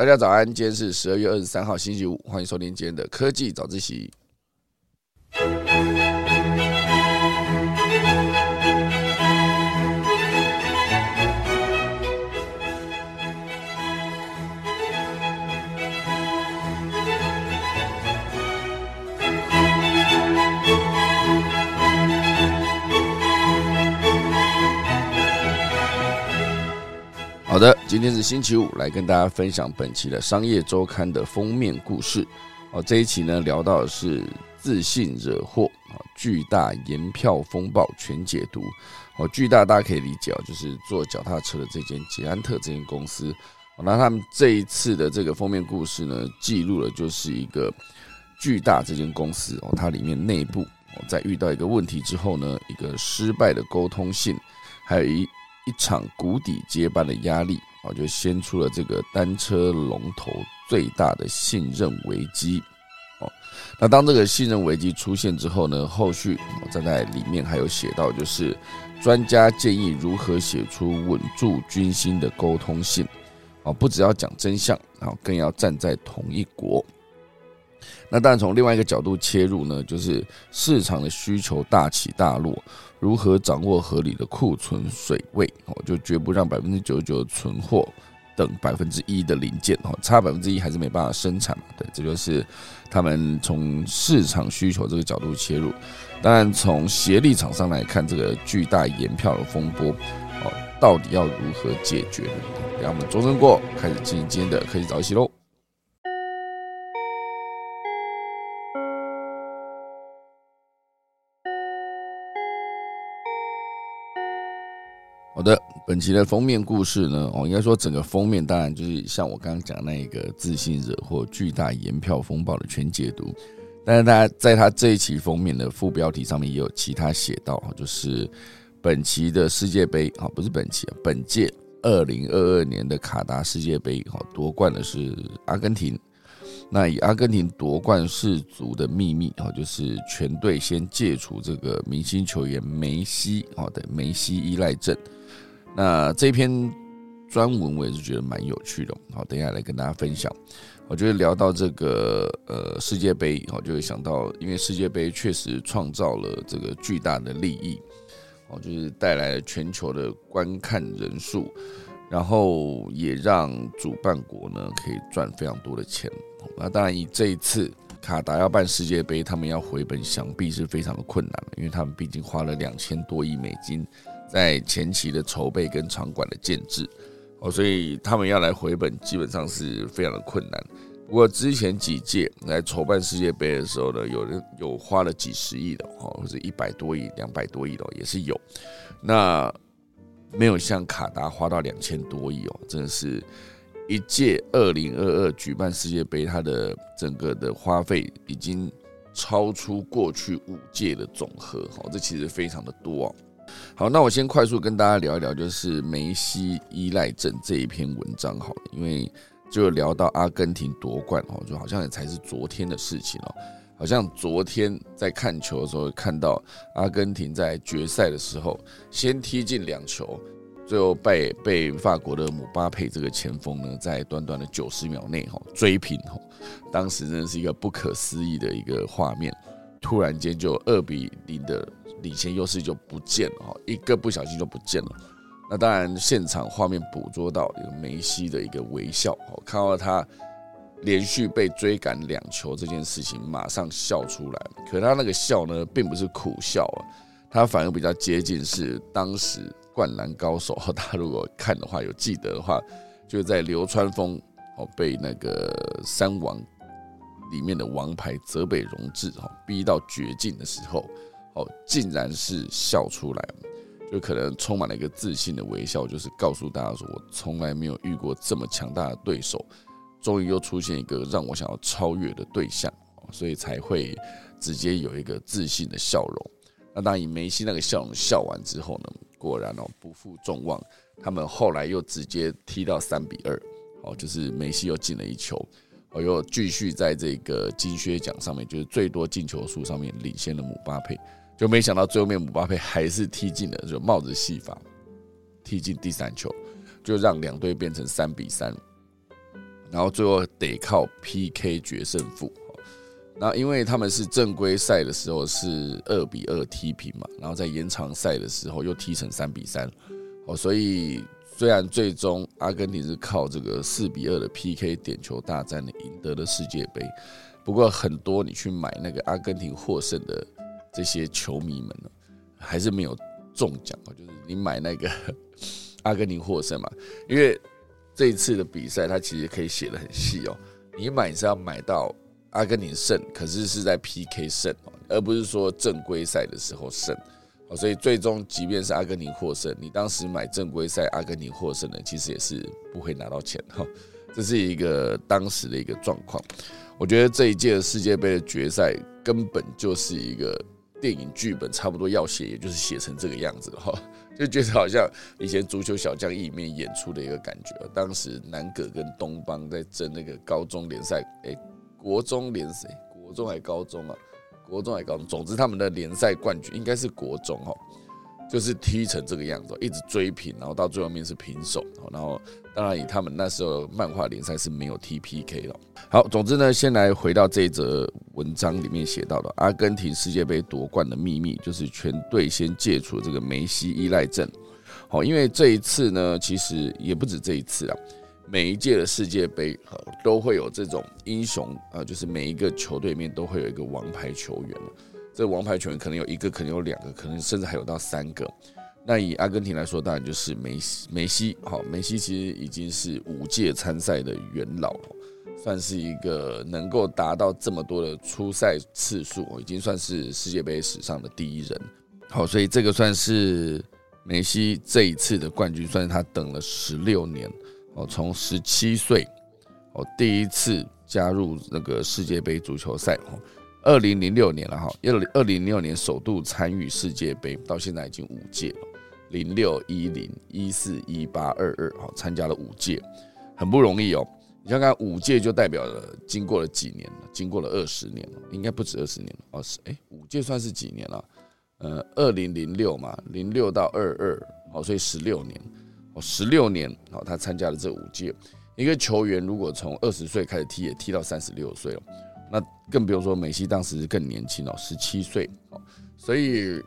大家早安，今天是十二月二十三号星期五，欢迎收听今天的科技早自习。好的，今天是星期五，来跟大家分享本期的商业周刊的封面故事。哦，这一期呢聊到的是自信惹祸啊，巨大延票风暴全解读。哦，巨大大家可以理解哦，就是做脚踏车的这间捷安特这间公司。那他们这一次的这个封面故事呢，记录了就是一个巨大这间公司哦，它里面内部哦，在遇到一个问题之后呢，一个失败的沟通性，还有一。一场谷底接班的压力啊，就掀出了这个单车龙头最大的信任危机哦。那当这个信任危机出现之后呢，后续我站在里面还有写到，就是专家建议如何写出稳住军心的沟通信啊，不只要讲真相啊，更要站在同一国。那当然从另外一个角度切入呢，就是市场的需求大起大落，如何掌握合理的库存水位哦，就绝不让百分之九十九的存货等百分之一的零件哦，差百分之一还是没办法生产嘛？对，这就是他们从市场需求这个角度切入。当然，从协力厂商来看，这个巨大延票的风波哦，到底要如何解决呢？让我们钟声过，开始进行今天的科技早起喽。好的，本期的封面故事呢，哦，应该说整个封面当然就是像我刚刚讲那一个自信惹祸、巨大延票风暴的全解读。但是大家在他这一期封面的副标题上面也有其他写到，就是本期的世界杯啊，不是本期，本届二零二二年的卡达世界杯，哈，夺冠的是阿根廷。那以阿根廷夺冠世足的秘密啊，就是全队先戒除这个明星球员梅西啊的梅西依赖症。那这篇专文我也是觉得蛮有趣的，好，等一下来跟大家分享。我觉得聊到这个呃世界杯，我就会想到，因为世界杯确实创造了这个巨大的利益，哦，就是带来了全球的观看人数，然后也让主办国呢可以赚非常多的钱。那当然，以这一次卡达要办世界杯，他们要回本，想必是非常的困难，因为他们毕竟花了两千多亿美金。在前期的筹备跟场馆的建制，哦，所以他们要来回本，基本上是非常的困难。不过之前几届来筹办世界杯的时候呢，有人有花了几十亿的哦，或者一百多亿、两百多亿的也是有。那没有像卡达花到两千多亿哦，真的是一届二零二二举办世界杯，它的整个的花费已经超出过去五届的总和，哦，这其实非常的多哦。好，那我先快速跟大家聊一聊，就是梅西依赖症这一篇文章，好了，因为就聊到阿根廷夺冠哦，就好像也才是昨天的事情哦，好像昨天在看球的时候看到阿根廷在决赛的时候先踢进两球，最后被被法国的姆巴佩这个前锋呢，在短短的九十秒内哈追平哈，当时真的是一个不可思议的一个画面，突然间就二比零的。领先优势就不见了哈，一个不小心就不见了。那当然，现场画面捕捉到一个梅西的一个微笑，哦，看到他连续被追赶两球这件事情，马上笑出来。可他那个笑呢，并不是苦笑啊，他反而比较接近是当时灌篮高手。他如果看的话，有记得的话，就在流川枫哦被那个三王里面的王牌泽北荣治哦逼到绝境的时候。哦，竟然是笑出来，就可能充满了一个自信的微笑，就是告诉大家说，我从来没有遇过这么强大的对手，终于又出现一个让我想要超越的对象，所以才会直接有一个自信的笑容。那当然，梅西那个笑容笑完之后呢，果然哦不负众望，他们后来又直接踢到三比二，哦，就是梅西又进了一球，哦，又继续在这个金靴奖上面，就是最多进球数上面领先了姆巴佩。就没想到最后面姆巴佩还是踢进了，就帽子戏法踢进第三球，就让两队变成三比三。然后最后得靠 PK 决胜负。那因为他们是正规赛的时候是二比二踢平嘛，然后在延长赛的时候又踢成三比三，哦，所以虽然最终阿根廷是靠这个四比二的 PK 点球大战赢得了世界杯，不过很多你去买那个阿根廷获胜的这些球迷们呢，还是没有中奖啊，就是你买那个 阿根廷获胜嘛，因为这一次的比赛它其实可以写的很细哦，你买是要买到。阿根廷胜，可是是在 PK 胜哦而不是说正规赛的时候胜哦，所以最终即便是阿根廷获胜，你当时买正规赛阿根廷获胜的，其实也是不会拿到钱哈。这是一个当时的一个状况。我觉得这一届世界杯的决赛根本就是一个电影剧本，差不多要写，也就是写成这个样子哈，就觉得好像以前足球小将里面演出的一个感觉。当时南葛跟东邦在争那个高中联赛，哎。国中联赛，国中还高中啊？国中还高中，总之他们的联赛冠军应该是国中哦，就是踢成这个样子，一直追平，然后到最后面是平手。然后当然以他们那时候漫画联赛是没有 T P K 了。好，总之呢，先来回到这则文章里面写到的阿根廷世界杯夺冠的秘密，就是全队先戒除这个梅西依赖症。好，因为这一次呢，其实也不止这一次啊。每一届的世界杯，呃，都会有这种英雄，呃，就是每一个球队里面都会有一个王牌球员这王牌球员可能有一个，可能有两个，可能甚至还有到三个。那以阿根廷来说，当然就是梅西。梅西，好，梅西其实已经是五届参赛的元老了，算是一个能够达到这么多的出赛次数，已经算是世界杯史上的第一人。好，所以这个算是梅西这一次的冠军，算是他等了十六年。哦，从十七岁，哦，第一次加入那个世界杯足球赛，哦，二零零六年了哈，二零二零零六年首度参与世界杯，到现在已经五届了，零六一零一四一八二二，好，参加了五届，很不容易哦。你看看五届就代表了经过了几年了，经过了二十年了，应该不止二十年了，二十哎，五届算是几年了？呃，二零零六嘛，零六到二二，好，所以十六年。哦，十六年，好，他参加了这五届。一个球员如果从二十岁开始踢，也踢到三十六岁了，那更不用说梅西当时更年轻哦，十七岁哦，所以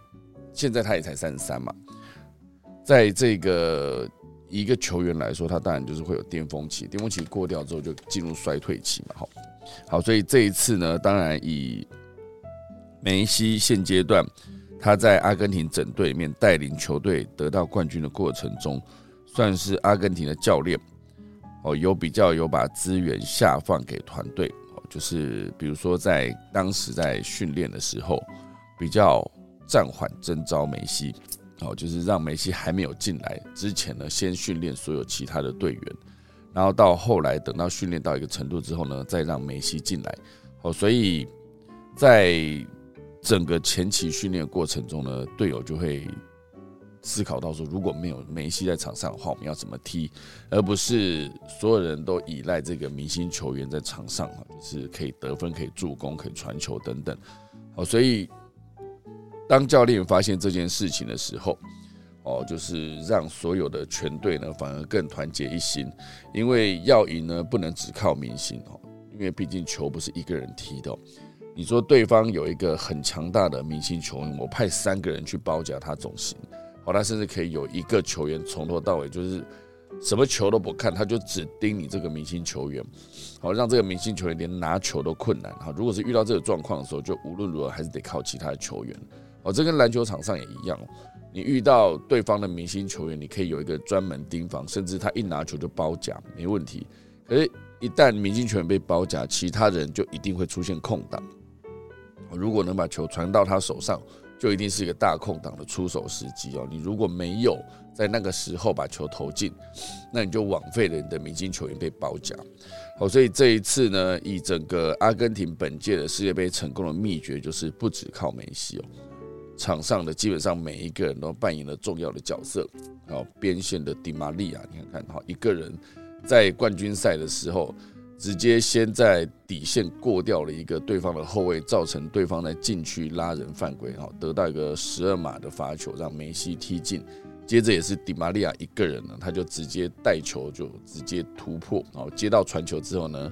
现在他也才三十三嘛。在这个一个球员来说，他当然就是会有巅峰期，巅峰期过掉之后就进入衰退期嘛。好，好，所以这一次呢，当然以梅西现阶段他在阿根廷整队里面带领球队得到冠军的过程中。算是阿根廷的教练哦，有比较有把资源下放给团队，就是比如说在当时在训练的时候，比较暂缓征召梅西哦，就是让梅西还没有进来之前呢，先训练所有其他的队员，然后到后来等到训练到一个程度之后呢，再让梅西进来哦，所以在整个前期训练过程中呢，队友就会。思考到说，如果没有梅西在场上的话，我们要怎么踢？而不是所有人都依赖这个明星球员在场上啊，就是可以得分、可以助攻、可以传球等等。好，所以当教练发现这件事情的时候，哦，就是让所有的全队呢反而更团结一心，因为要赢呢不能只靠明星哦，因为毕竟球不是一个人踢的。你说对方有一个很强大的明星球员，我派三个人去包夹他总行。好，他甚至可以有一个球员从头到尾就是什么球都不看，他就只盯你这个明星球员，好让这个明星球员连拿球都困难。哈，如果是遇到这个状况的时候，就无论如何还是得靠其他的球员。哦，这跟篮球场上也一样，你遇到对方的明星球员，你可以有一个专门盯防，甚至他一拿球就包夹，没问题。可是，一旦明星球员被包夹，其他人就一定会出现空档。如果能把球传到他手上。就一定是一个大空档的出手时机哦。你如果没有在那个时候把球投进，那你就枉费了你的明星球员被包夹。好，所以这一次呢，以整个阿根廷本届的世界杯成功的秘诀，就是不只靠梅西哦，场上的基本上每一个人都扮演了重要的角色。好，边线的迪玛利亚，你看看，好，一个人在冠军赛的时候。直接先在底线过掉了一个对方的后卫，造成对方在禁区拉人犯规，哈，得到一个十二码的罚球，让梅西踢进接着也是迪玛利亚一个人呢，他就直接带球就直接突破，然后接到传球之后呢，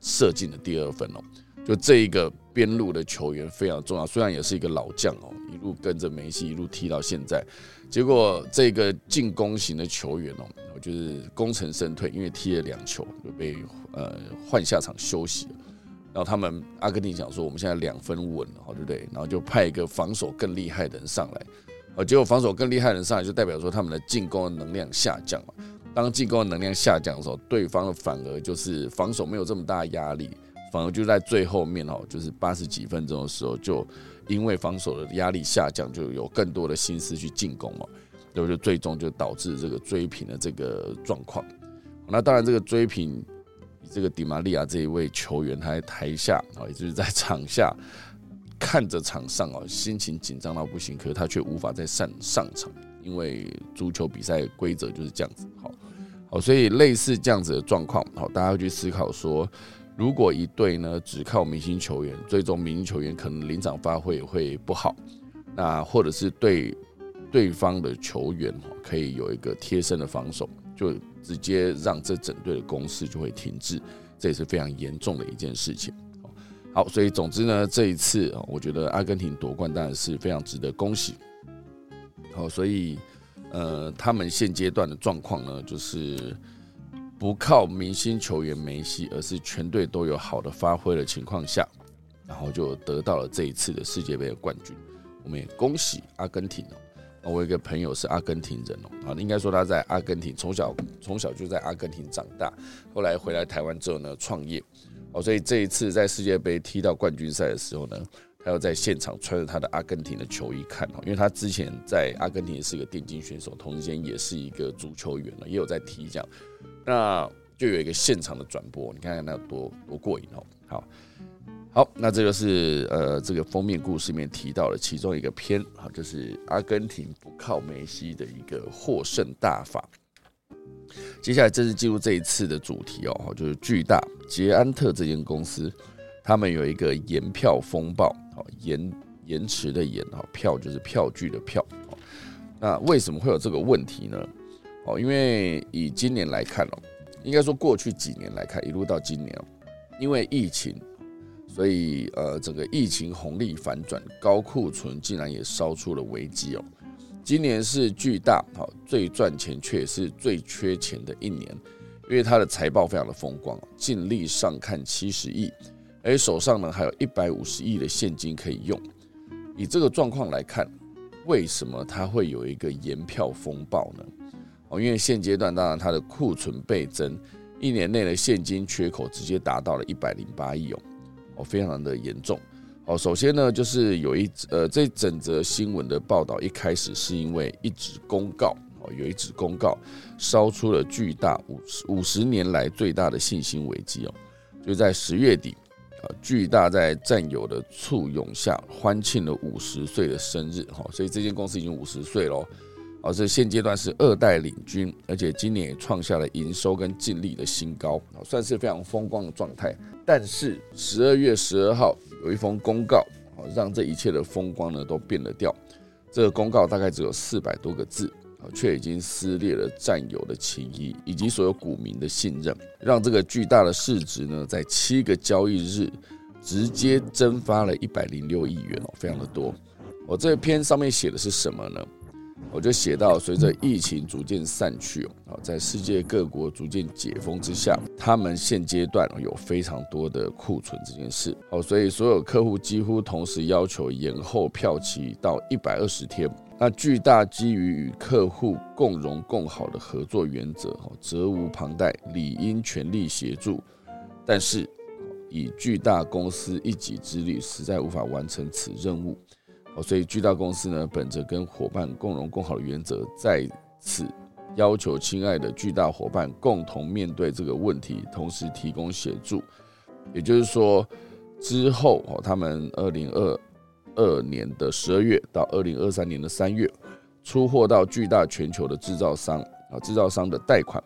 射进了第二分哦。就这一个边路的球员非常重要，虽然也是一个老将哦，一路跟着梅西一路踢到现在，结果这个进攻型的球员哦，就是功成身退，因为踢了两球就被呃换下场休息。然后他们阿根廷想说，我们现在两分稳了，对不对？然后就派一个防守更厉害的人上来。啊，结果防守更厉害的人上来，就代表说他们的进攻的能量下降嘛。当进攻的能量下降的时候，对方反而就是防守没有这么大压力，反而就在最后面哦，就是八十几分钟的时候，就因为防守的压力下降，就有更多的心思去进攻嘛。对不对？最终就导致这个追平的这个状况。那当然，这个追平，这个迪玛利亚这一位球员，他在台下啊，也就是在场下。看着场上哦，心情紧张到不行，可是他却无法再上上场，因为足球比赛规则就是这样子。好，好，所以类似这样子的状况，好，大家要去思考说，如果一队呢只靠明星球员，最终明星球员可能临场发挥会不好，那或者是对对方的球员可以有一个贴身的防守，就直接让这整队的攻势就会停滞，这也是非常严重的一件事情。好，所以总之呢，这一次，我觉得阿根廷夺冠当然是非常值得恭喜。好，所以呃，他们现阶段的状况呢，就是不靠明星球员梅西，而是全队都有好的发挥的情况下，然后就得到了这一次的世界杯的冠军。我们也恭喜阿根廷哦。我有一个朋友是阿根廷人哦，啊，应该说他在阿根廷从小从小就在阿根廷长大，后来回来台湾之后呢，创业。哦，所以这一次在世界杯踢到冠军赛的时候呢，他要在现场穿着他的阿根廷的球衣看哦，因为他之前在阿根廷是个电竞选手，同时间也是一个足球员了，也有在踢这样，那就有一个现场的转播，你看看那多多过瘾哦。好，好，那这个是呃这个封面故事里面提到的其中一个篇，好，就是阿根廷不靠梅西的一个获胜大法。接下来正式进入这一次的主题哦，就是巨大捷安特这间公司，他们有一个延票风暴，好延延迟的延，好票就是票据的票，那为什么会有这个问题呢？哦，因为以今年来看哦，应该说过去几年来看，一路到今年哦，因为疫情，所以呃整个疫情红利反转，高库存竟然也烧出了危机哦。今年是巨大好最赚钱，却也是最缺钱的一年，因为它的财报非常的风光，净利上看七十亿，而手上呢还有一百五十亿的现金可以用。以这个状况来看，为什么它会有一个延票风暴呢？因为现阶段当然它的库存倍增，一年内的现金缺口直接达到了一百零八亿哦，哦，非常的严重。好，首先呢，就是有一呃，这整则新闻的报道一开始是因为一纸公告，哦，有一纸公告烧出了巨大五十五十年来最大的信心危机哦，就在十月底，啊，巨大在战友的簇拥下欢庆了五十岁的生日，哈，所以这间公司已经五十岁喽，哦，这现阶段是二代领军，而且今年也创下了营收跟净利的新高，算是非常风光的状态。但是十二月十二号。有一封公告，哦让这一切的风光呢都变了调。这个公告大概只有四百多个字，啊，却已经撕裂了战友的情谊以及所有股民的信任，让这个巨大的市值呢，在七个交易日直接蒸发了一百零六亿元哦，非常的多。我这篇上面写的是什么呢？我就写到，随着疫情逐渐散去哦，在世界各国逐渐解封之下，他们现阶段有非常多的库存这件事哦，所以所有客户几乎同时要求延后票期到一百二十天。那巨大基于与客户共荣共好的合作原则，哦责无旁贷，理应全力协助。但是以巨大公司一己之力，实在无法完成此任务。哦，所以巨大公司呢，本着跟伙伴共荣共好的原则，在此要求亲爱的巨大伙伴共同面对这个问题，同时提供协助。也就是说，之后哦，他们二零二二年的十二月到二零二三年的三月，出货到巨大全球的制造商啊，制造商的贷款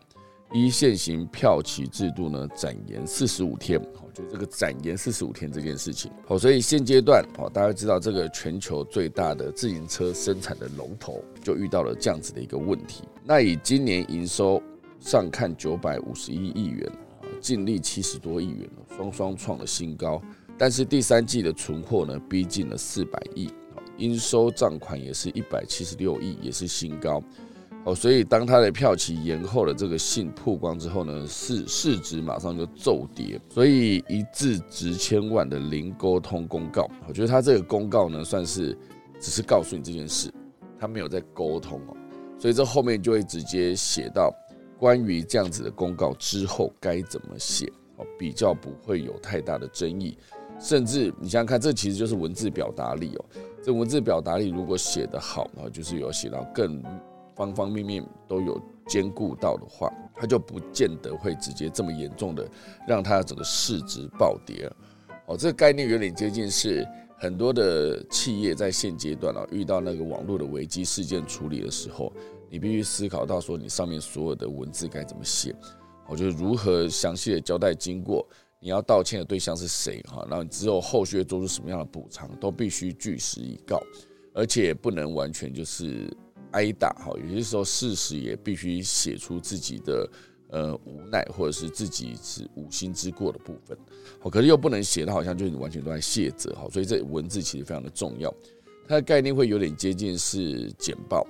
一线型票期制度呢，展延四十五天。好，就这个展延四十五天这件事情。好，所以现阶段，好，大家知道这个全球最大的自行车生产的龙头就遇到了这样子的一个问题。那以今年营收上看九百五十一亿元，啊，净利七十多亿元，双双创了新高。但是第三季的存货呢，逼近了四百亿，应收账款也是一百七十六亿，也是新高。哦，所以当他的票期延后的这个信曝光之后呢，市市值马上就骤跌，所以一字值千万的零沟通公告，我觉得他这个公告呢，算是只是告诉你这件事，他没有在沟通哦，所以这后面就会直接写到关于这样子的公告之后该怎么写哦，比较不会有太大的争议，甚至你想想看，这其实就是文字表达力哦，这文字表达力如果写得好，然就是有写到更。方方面面都有兼顾到的话，它就不见得会直接这么严重的让它整个市值暴跌。哦，这个概念有点接近是很多的企业在现阶段啊遇到那个网络的危机事件处理的时候，你必须思考到说你上面所有的文字该怎么写，我就如何详细的交代经过，你要道歉的对象是谁哈，然后之后后续做出什么样的补偿，都必须据实以告，而且不能完全就是。挨打哈，有些时候事实也必须写出自己的呃无奈，或者是自己是无心之过的部分，好，可是又不能写的好像就是你完全都在卸责哈，所以这文字其实非常的重要，它的概念会有点接近是简报，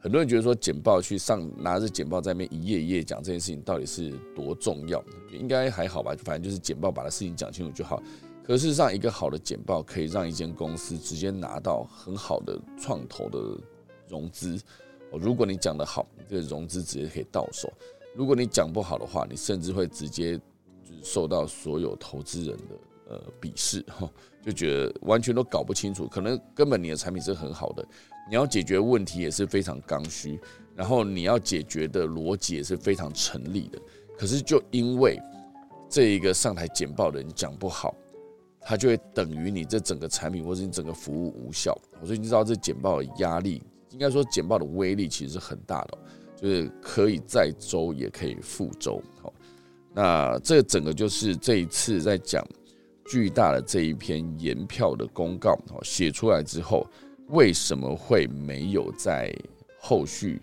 很多人觉得说简报去上拿着简报在那边一页一页讲这件事情到底是多重要，应该还好吧，反正就是简报把它事情讲清楚就好，可事实上一个好的简报可以让一间公司直接拿到很好的创投的。融资。哦，如果你讲得好，这个融资直接可以到手；如果你讲不好的话，你甚至会直接受到所有投资人的呃鄙视哈，就觉得完全都搞不清楚，可能根本你的产品是很好的，你要解决问题也是非常刚需，然后你要解决的逻辑也是非常成立的，可是就因为这一个上台简报的人讲不好，他就会等于你这整个产品或者你整个服务无效，所以你知道这简报的压力。应该说，简报的威力其实是很大的，就是可以载舟也可以覆舟。好，那这整个就是这一次在讲巨大的这一篇延票的公告，写出来之后，为什么会没有在后续？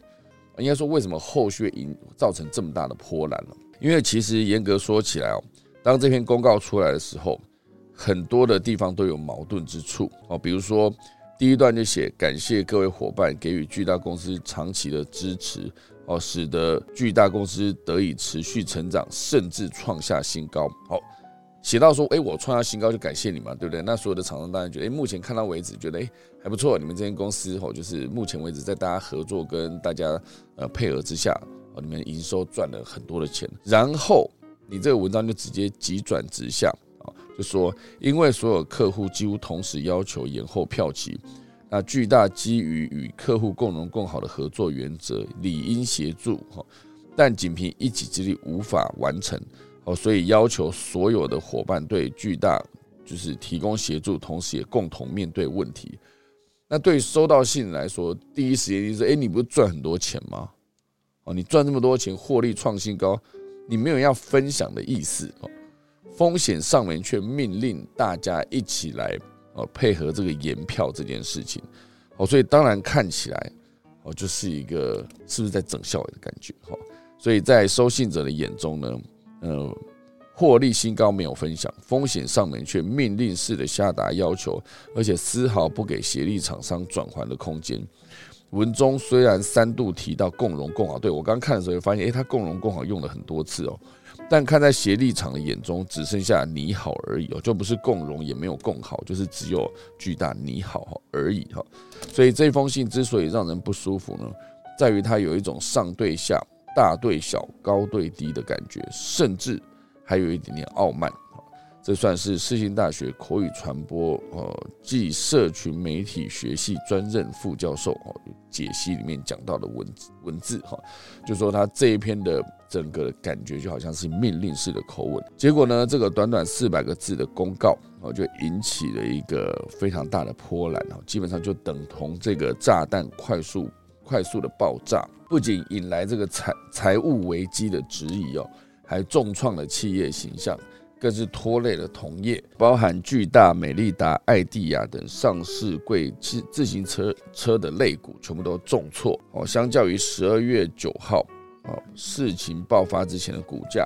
应该说，为什么后续引造成这么大的波澜呢？因为其实严格说起来哦，当这篇公告出来的时候，很多的地方都有矛盾之处哦，比如说。第一段就写感谢各位伙伴给予巨大公司长期的支持哦，使得巨大公司得以持续成长，甚至创下新高。好，写到说，哎，我创下新高就感谢你嘛，对不对？那所有的厂商当然觉得，哎，目前看到为止觉得，哎，还不错。你们这间公司哦，就是目前为止在大家合作跟大家呃配合之下，哦，你们营收赚了很多的钱。然后你这个文章就直接急转直下。就说，因为所有客户几乎同时要求延后票期，那巨大基于与客户共荣共好的合作原则，理应协助哈，但仅凭一己之力无法完成哦，所以要求所有的伙伴对巨大就是提供协助，同时也共同面对问题。那对收到信来说，第一时间就是，哎，你不是赚很多钱吗？哦，你赚这么多钱，获利创新高，你没有要分享的意思哦。风险上面却命令大家一起来，呃，配合这个延票这件事情，哦，所以当然看起来，哦，就是一个是不是在整笑的感觉，哈，所以在收信者的眼中呢，呃，获利新高没有分享，风险上面却命令式的下达要求，而且丝毫不给协力厂商转还的空间。文中虽然三度提到共荣共好，对我刚看的时候就发现，诶，他共荣共好用了很多次哦。但看在协力场的眼中，只剩下你好而已哦，就不是共荣，也没有共好，就是只有巨大你好而已哈。所以这封信之所以让人不舒服呢，在于它有一种上对下、大对小、高对低的感觉，甚至还有一点点傲慢。这算是世新大学口语传播呃暨社群媒体学系专任副教授哦解析里面讲到的文字文字哈，就说他这一篇的整个感觉就好像是命令式的口吻。结果呢，这个短短四百个字的公告哦，就引起了一个非常大的波澜哦，基本上就等同这个炸弹快速快速的爆炸，不仅引来这个财财务危机的质疑哦，还重创了企业形象，更是拖累了同业，包含巨大、美利达、艾地亚等上市贵自自行车车的肋股，全部都重挫哦。相较于十二月九号事情爆发之前的股价。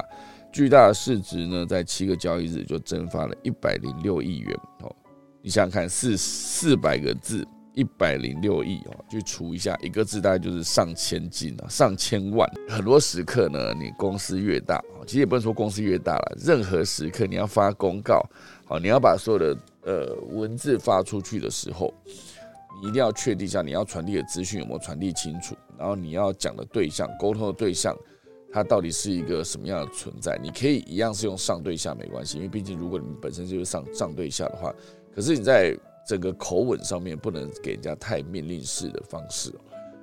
巨大的市值呢，在七个交易日就蒸发了一百零六亿元哦。你想想看，四四百个字，一百零六亿哦，去除一下，一个字大概就是上千金啊，上千万。很多时刻呢，你公司越大，其实也不能说公司越大了，任何时刻你要发公告，好，你要把所有的呃文字发出去的时候，你一定要确定一下你要传递的资讯有没有传递清楚，然后你要讲的对象、沟通的对象。它到底是一个什么样的存在？你可以一样是用上对下没关系，因为毕竟如果你们本身就是上上对下的话，可是你在整个口吻上面不能给人家太命令式的方式，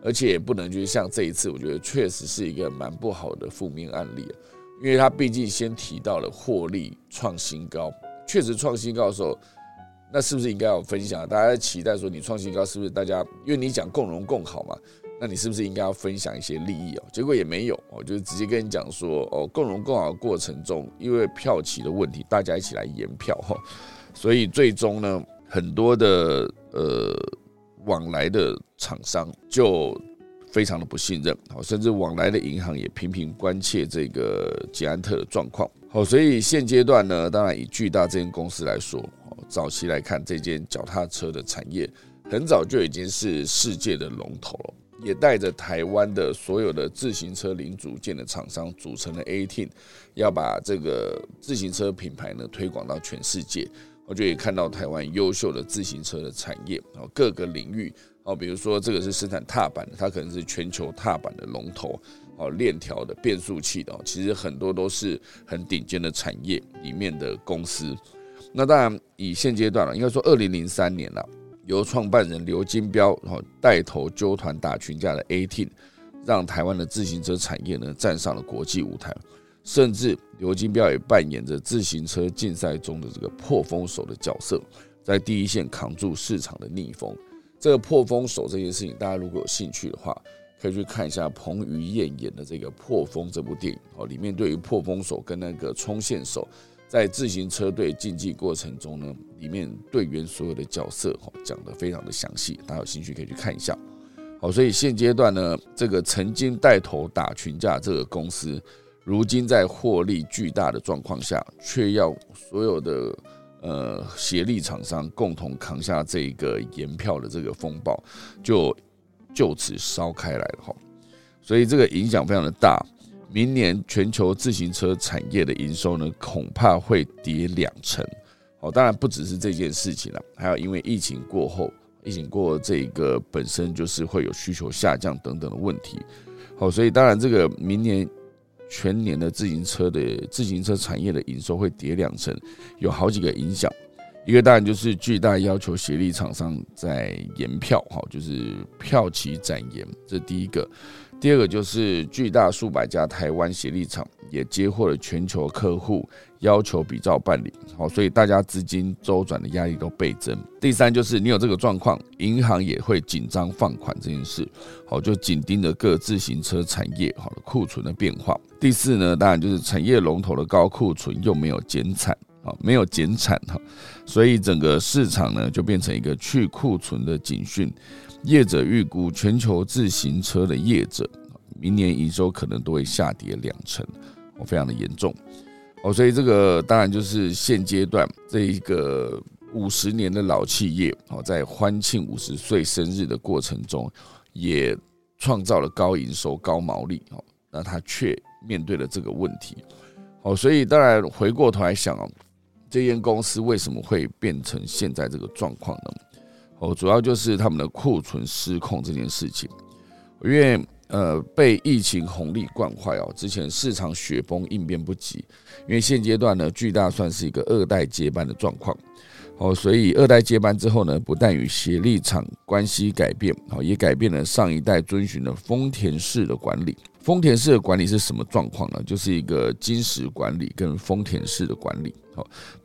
而且也不能就是像这一次，我觉得确实是一个蛮不好的负面案例，因为他毕竟先提到了获利创新高，确实创新高的时候，那是不是应该要分享？大家期待说你创新高是不是大家？因为你讲共荣共好嘛。那你是不是应该要分享一些利益哦？结果也没有哦，就直接跟你讲说哦，共荣共好的过程中，因为票期的问题，大家一起来延票哈，所以最终呢，很多的呃往来的厂商就非常的不信任，好，甚至往来的银行也频频关切这个捷安特的状况，好，所以现阶段呢，当然以巨大这间公司来说，早期来看，这间脚踏车的产业很早就已经是世界的龙头了。也带着台湾的所有的自行车零组件的厂商组成了 A Team，要把这个自行车品牌呢推广到全世界。我就也看到台湾优秀的自行车的产业哦，各个领域哦，比如说这个是生产踏板的，它可能是全球踏板的龙头哦，链条的变速器的，其实很多都是很顶尖的产业里面的公司。那当然以现阶段了，应该说二零零三年了。由创办人刘金彪然后带头纠团打群架的 AT，让台湾的自行车产业呢站上了国际舞台，甚至刘金彪也扮演着自行车竞赛中的这个破风手的角色，在第一线扛住市场的逆风。这个破风手这件事情，大家如果有兴趣的话，可以去看一下彭于晏演的这个《破风》这部电影哦，里面对于破风手跟那个冲线手。在自行车队竞技过程中呢，里面队员所有的角色哈讲得非常的详细，大家有兴趣可以去看一下。好，所以现阶段呢，这个曾经带头打群架这个公司，如今在获利巨大的状况下，却要所有的呃协力厂商共同扛下这个延票的这个风暴，就就此烧开来了哈。所以这个影响非常的大。明年全球自行车产业的营收呢，恐怕会跌两成。哦，当然不只是这件事情了，还有因为疫情过后，疫情过这个本身就是会有需求下降等等的问题。好，所以当然这个明年全年的自行车的自行车产业的营收会跌两成，有好几个影响。一个当然就是巨大要求协力厂商在延票，哈，就是票期展延，这第一个。第二个就是巨大数百家台湾协力厂也接获了全球客户要求比照办理，好，所以大家资金周转的压力都倍增。第三就是你有这个状况，银行也会紧张放款这件事，好，就紧盯着各自行车产业好的库存的变化。第四呢，当然就是产业龙头的高库存又没有减产，啊，没有减产哈，所以整个市场呢就变成一个去库存的警讯。业者预估，全球自行车的业者明年营收可能都会下跌两成，哦，非常的严重，哦，所以这个当然就是现阶段这一个五十年的老企业，哦，在欢庆五十岁生日的过程中，也创造了高营收、高毛利，哦，那他却面对了这个问题，哦，所以当然回过头来想哦，这间公司为什么会变成现在这个状况呢？哦，主要就是他们的库存失控这件事情，因为呃被疫情红利惯坏哦，之前市场雪崩应变不及，因为现阶段呢巨大算是一个二代接班的状况，哦，所以二代接班之后呢，不但与协力厂关系改变，哦，也改变了上一代遵循的丰田式的管理，丰田式的管理是什么状况呢？就是一个金石管理跟丰田式的管理。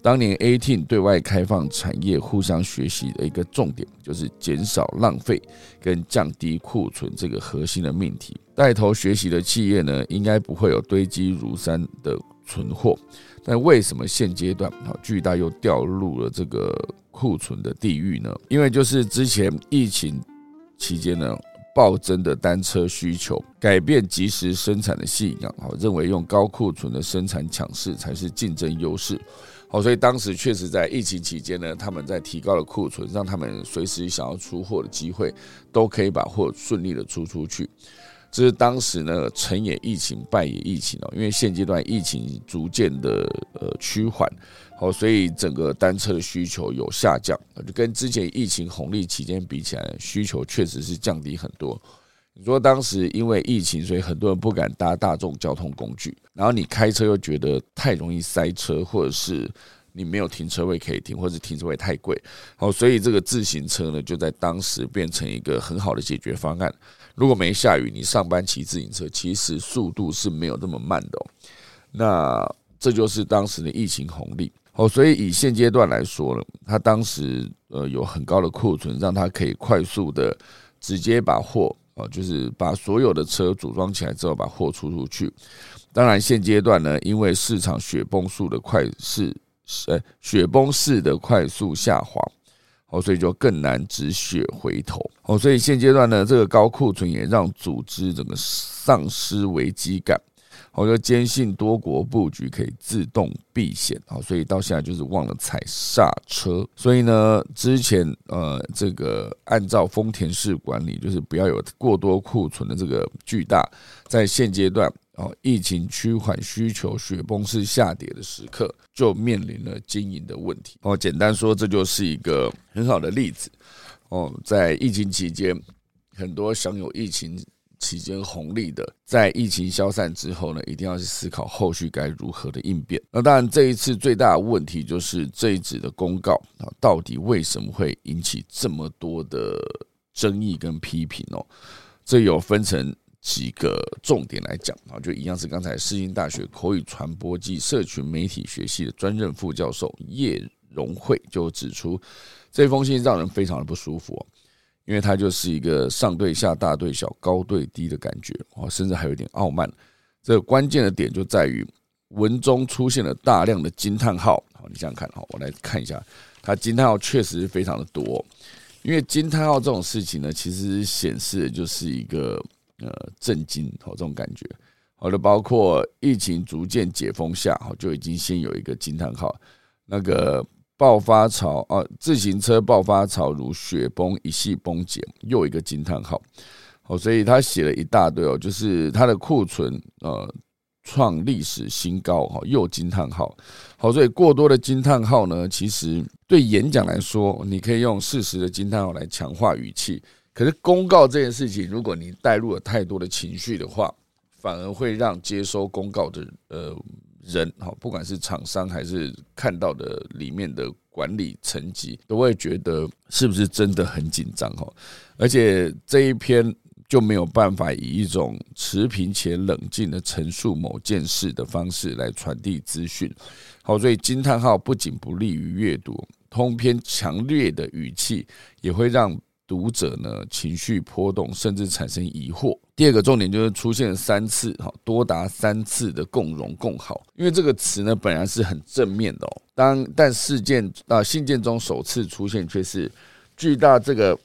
当年 A T 对外开放产业互相学习的一个重点，就是减少浪费跟降低库存这个核心的命题。带头学习的企业呢，应该不会有堆积如山的存货。但为什么现阶段好巨大又掉入了这个库存的地狱呢？因为就是之前疫情期间呢。暴增的单车需求，改变及时生产的信仰，好，认为用高库存的生产抢势才是竞争优势，好，所以当时确实在疫情期间呢，他们在提高了库存，让他们随时想要出货的机会，都可以把货顺利的出出去。这是当时呢，成也疫情，败也疫情哦，因为现阶段疫情逐渐的呃趋缓，好，所以整个单车的需求有下降，就跟之前疫情红利期间比起来，需求确实是降低很多。你说当时因为疫情，所以很多人不敢搭大众交通工具，然后你开车又觉得太容易塞车，或者是你没有停车位可以停，或者停车位太贵，好，所以这个自行车呢，就在当时变成一个很好的解决方案。如果没下雨，你上班骑自行车，其实速度是没有那么慢的哦。那这就是当时的疫情红利哦。所以以现阶段来说呢，他当时呃有很高的库存，让他可以快速的直接把货啊，就是把所有的车组装起来之后，把货出出去。当然现阶段呢，因为市场雪崩速的快是呃雪崩式的快速下滑。哦，所以就更难止血回头。哦，所以现阶段呢，这个高库存也让组织整个丧失危机感。我就坚信多国布局可以自动避险。好，所以到现在就是忘了踩刹车。所以呢，之前呃，这个按照丰田式管理，就是不要有过多库存的这个巨大，在现阶段。哦，疫情趋缓，需求雪崩式下跌的时刻，就面临了经营的问题。哦，简单说，这就是一个很好的例子。哦，在疫情期间，很多享有疫情期间红利的，在疫情消散之后呢，一定要去思考后续该如何的应变。那当然，这一次最大的问题就是这一纸的公告啊，到底为什么会引起这么多的争议跟批评哦？这有分成。几个重点来讲啊，就一样是刚才世新大学口语传播暨社群媒体学系的专任副教授叶荣慧就指出，这封信让人非常的不舒服哦，因为它就是一个上对下、大对小、高对低的感觉啊，甚至还有点傲慢。这个关键的点就在于文中出现了大量的惊叹号。好，你想想看，好，我来看一下，它惊叹号确实非常的多，因为惊叹号这种事情呢，其实显示的就是一个。呃，震惊哦，这种感觉，好的，包括疫情逐渐解封下，哈，就已经先有一个惊叹号，那个爆发潮啊，自行车爆发潮如雪崩一系崩解，又一个惊叹号，好，所以他写了一大堆哦，就是他的库存呃创历史新高，哈，又惊叹号，好，所以过多的惊叹号呢，其实对演讲来说，你可以用适时的惊叹号来强化语气。可是公告这件事情，如果你带入了太多的情绪的话，反而会让接收公告的呃人，哈，不管是厂商还是看到的里面的管理层级，都会觉得是不是真的很紧张哈？而且这一篇就没有办法以一种持平且冷静的陈述某件事的方式来传递资讯，好，所以惊叹号不仅不利于阅读，通篇强烈的语气也会让。读者呢情绪波动，甚至产生疑惑。第二个重点就是出现三次，哈，多达三次的共荣共好。因为这个词呢本来是很正面的哦，当但事件啊信件中首次出现却是巨大这个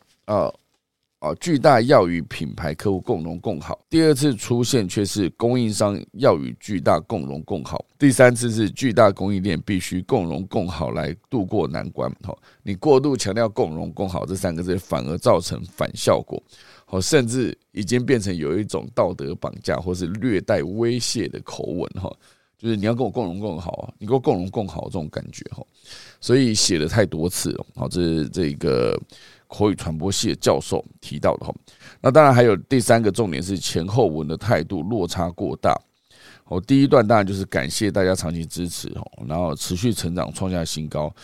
啊。巨大要与品牌客户共荣共好。第二次出现却是供应商要与巨大共荣共好。第三次是巨大供应链必须共荣共好来度过难关。哈，你过度强调共荣共好这三个字，反而造成反效果。好，甚至已经变成有一种道德绑架或是略带威胁的口吻。哈，就是你要跟我共荣共好，你跟我共荣共好这种感觉。哈，所以写了太多次了。好，这是这个。口语传播系的教授提到的哈，那当然还有第三个重点是前后文的态度落差过大。哦，第一段当然就是感谢大家长期支持哦，然后持续成长创下新高。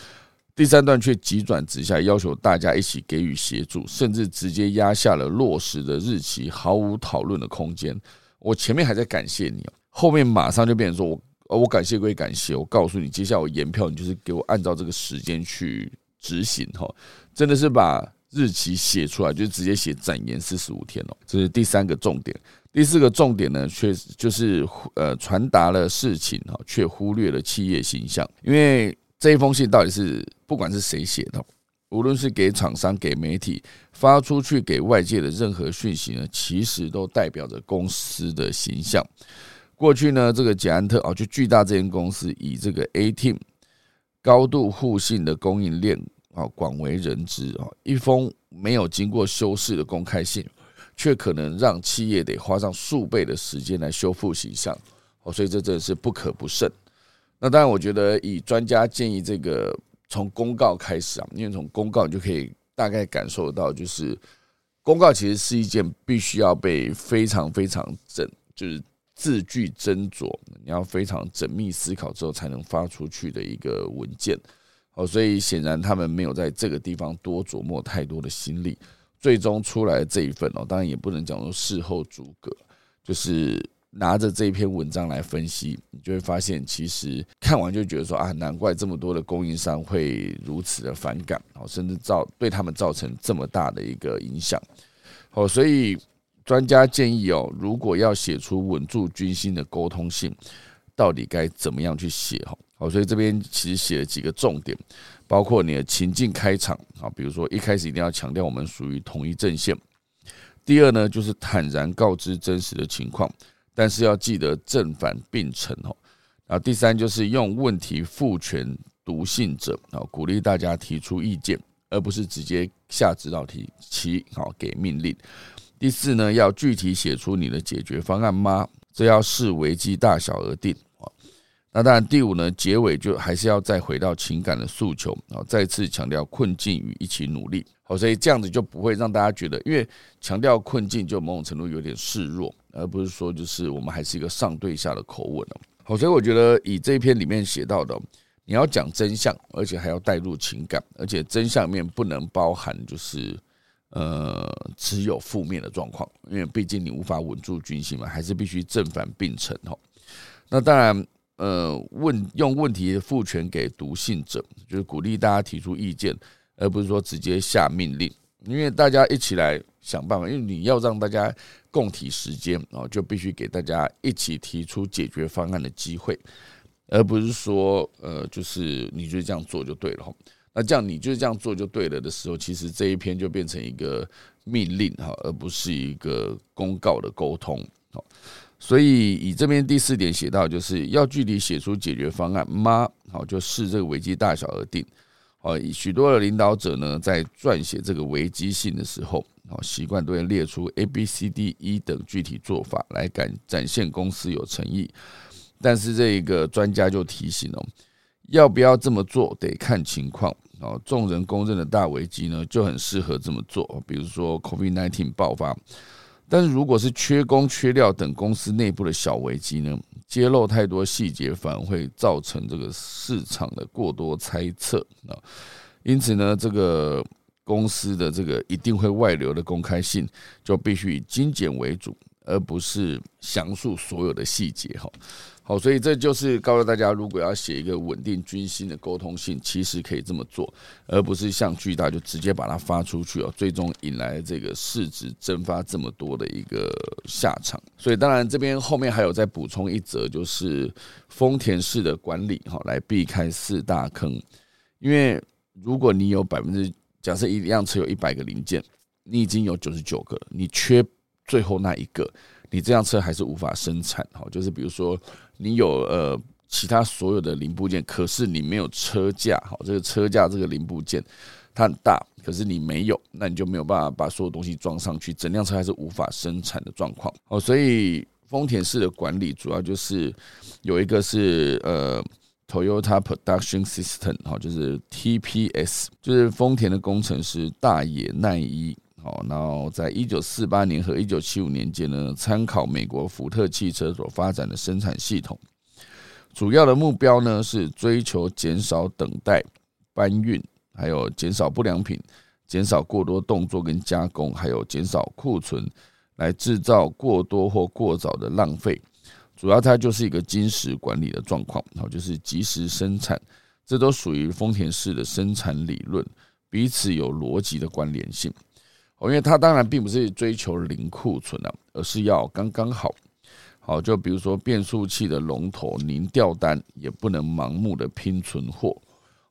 第三段却急转直下，要求大家一起给予协助，甚至直接压下了落实的日期，毫无讨论的空间。我前面还在感谢你，后面马上就变成说我我感谢归感谢，我告诉你，接下来我延票，你就是给我按照这个时间去执行哈，真的是把日期写出来，就直接写展延四十五天哦，这是第三个重点。第四个重点呢，却就是呃传达了事情哈，却忽略了企业形象，因为这一封信到底是不管是谁写的。无论是给厂商、给媒体发出去给外界的任何讯息呢，其实都代表着公司的形象。过去呢，这个捷安特啊，就巨大这间公司以这个 A Team 高度互信的供应链啊，广为人知啊。一封没有经过修饰的公开信，却可能让企业得花上数倍的时间来修复形象哦。所以这真的是不可不慎。那当然，我觉得以专家建议这个。从公告开始啊，因为从公告你就可以大概感受到，就是公告其实是一件必须要被非常非常整，就是字句斟酌，你要非常缜密思考之后才能发出去的一个文件。哦，所以显然他们没有在这个地方多琢磨太多的心力，最终出来的这一份哦，当然也不能讲说事后诸葛，就是。拿着这篇文章来分析，你就会发现，其实看完就觉得说啊，难怪这么多的供应商会如此的反感，哦，甚至造对他们造成这么大的一个影响，哦，所以专家建议哦，如果要写出稳住军心的沟通信，到底该怎么样去写？哈，好，所以这边其实写了几个重点，包括你的情境开场啊，比如说一开始一定要强调我们属于同一阵线，第二呢，就是坦然告知真实的情况。但是要记得正反并陈哦，啊第三就是用问题赋权读信者啊，鼓励大家提出意见，而不是直接下指导题七好给命令。第四呢，要具体写出你的解决方案吗？这要视危机大小而定。那当然，第五呢，结尾就还是要再回到情感的诉求啊，再次强调困境与一起努力。好，所以这样子就不会让大家觉得，因为强调困境就某种程度有点示弱，而不是说就是我们还是一个上对下的口吻哦。好，所以我觉得以这篇里面写到的，你要讲真相，而且还要带入情感，而且真相面不能包含就是呃只有负面的状况，因为毕竟你无法稳住军心嘛，还是必须正反并陈哈。那当然，呃，问用问题赋权给读信者，就是鼓励大家提出意见。而不是说直接下命令，因为大家一起来想办法，因为你要让大家共体时间啊，就必须给大家一起提出解决方案的机会，而不是说呃，就是你就这样做就对了。那这样你就这样做就对了的时候，其实这一篇就变成一个命令哈，而不是一个公告的沟通好。所以以这边第四点写到，就是要具体写出解决方案吗？好，就视这个危机大小而定。哦，许多的领导者呢，在撰写这个危机信的时候，哦，习惯都会列出 A、B、C、D、E 等具体做法来展展现公司有诚意。但是这一个专家就提醒哦，要不要这么做得看情况哦。众人公认的大危机呢，就很适合这么做，比如说 COVID-19 爆发。但是如果是缺工、缺料等公司内部的小危机呢？揭露太多细节，反而会造成这个市场的过多猜测啊。因此呢，这个公司的这个一定会外流的公开信，就必须以精简为主。而不是详述所有的细节哈，好，所以这就是告诉大家，如果要写一个稳定军心的沟通信，其实可以这么做，而不是像巨大就直接把它发出去哦，最终引来这个市值蒸发这么多的一个下场。所以当然这边后面还有再补充一则，就是丰田式的管理哈，来避开四大坑。因为如果你有百分之假设一辆车有一百个零件，你已经有九十九个，你缺。最后那一个，你这辆车还是无法生产哈。就是比如说，你有呃其他所有的零部件，可是你没有车架好。这个车架这个零部件它很大，可是你没有，那你就没有办法把所有东西装上去，整辆车还是无法生产的状况哦。所以丰田式的管理主要就是有一个是呃 Toyota Production System 哈，就是 TPS，就是丰田的工程师大野奈一。好，然后在一九四八年和一九七五年间呢，参考美国福特汽车所发展的生产系统，主要的目标呢是追求减少等待、搬运，还有减少不良品、减少过多动作跟加工，还有减少库存，来制造过多或过早的浪费。主要它就是一个金石管理的状况，好，就是及时生产，这都属于丰田式的生产理论，彼此有逻辑的关联性。因为它当然并不是追求零库存啊，而是要刚刚好。好，就比如说变速器的龙头，您掉单也不能盲目的拼存货。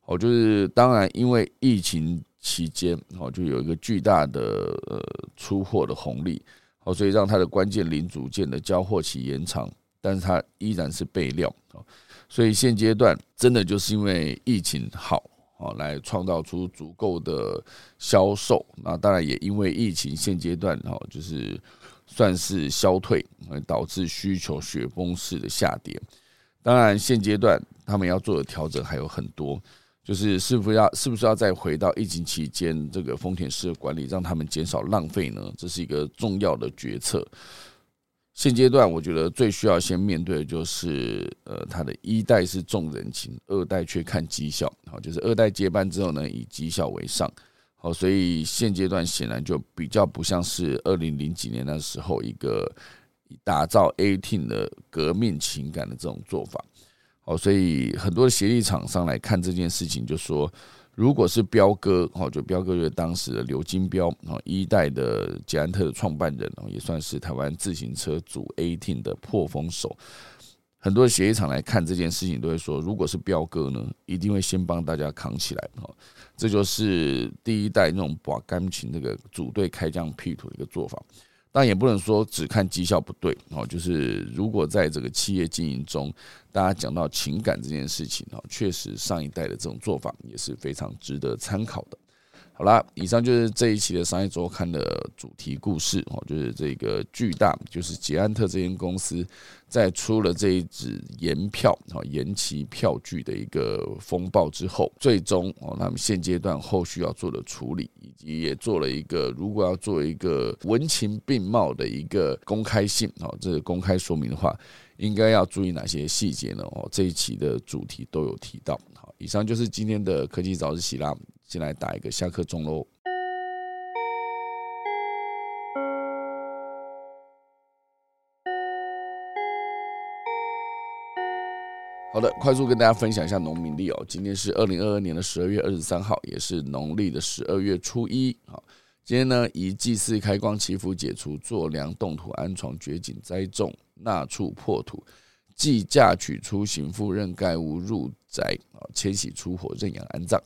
哦，就是当然，因为疫情期间，哦，就有一个巨大的呃出货的红利，哦，所以让它的关键零组件的交货期延长。但是它依然是备料哦，所以现阶段真的就是因为疫情好好，来创造出足够的销售。那当然也因为疫情现阶段哈，就是算是消退，导致需求雪崩式的下跌。当然现阶段他们要做的调整还有很多，就是是不是要是不是要再回到疫情期间这个丰田式的管理，让他们减少浪费呢？这是一个重要的决策。现阶段，我觉得最需要先面对的就是，呃，他的一代是重人情，二代却看绩效。好，就是二代接班之后呢，以绩效为上。好，所以现阶段显然就比较不像是二零零几年那时候一个打造 A T 的革命情感的这种做法。好，所以很多的协力厂商来看这件事情，就说。如果是彪哥，哦，就彪哥就是当时的刘金彪，哦，一代的捷安特的创办人，哦，也算是台湾自行车组 A T 的破风手。很多协议厂来看这件事情，都会说，如果是彪哥呢，一定会先帮大家扛起来，哈，这就是第一代那种把钢琴这个组队开疆辟土的一个做法。但也不能说只看绩效不对哦，就是如果在这个企业经营中，大家讲到情感这件事情哦，确实上一代的这种做法也是非常值得参考的。好啦，以上就是这一期的商业周刊的主题故事哦，就是这个巨大，就是捷安特这间公司在出了这一纸延票哦延期票据的一个风暴之后，最终哦他们现阶段后续要做的处理，以及也做了一个如果要做一个文情并茂的一个公开信哦，这个公开说明的话，应该要注意哪些细节呢？哦，这一期的主题都有提到。好，以上就是今天的科技早日喜啦。先来打一个下课钟喽。好的，快速跟大家分享一下农民历哦。今天是二零二二年的十二月二十三号，也是农历的十二月初一。好，今天呢，以祭祀、开光、祈福、解除、做粮、动土、安床、掘井、栽种、纳畜、破土、祭嫁娶、出行、赴任盖屋、入宅啊、迁徙、出火、认养、安葬。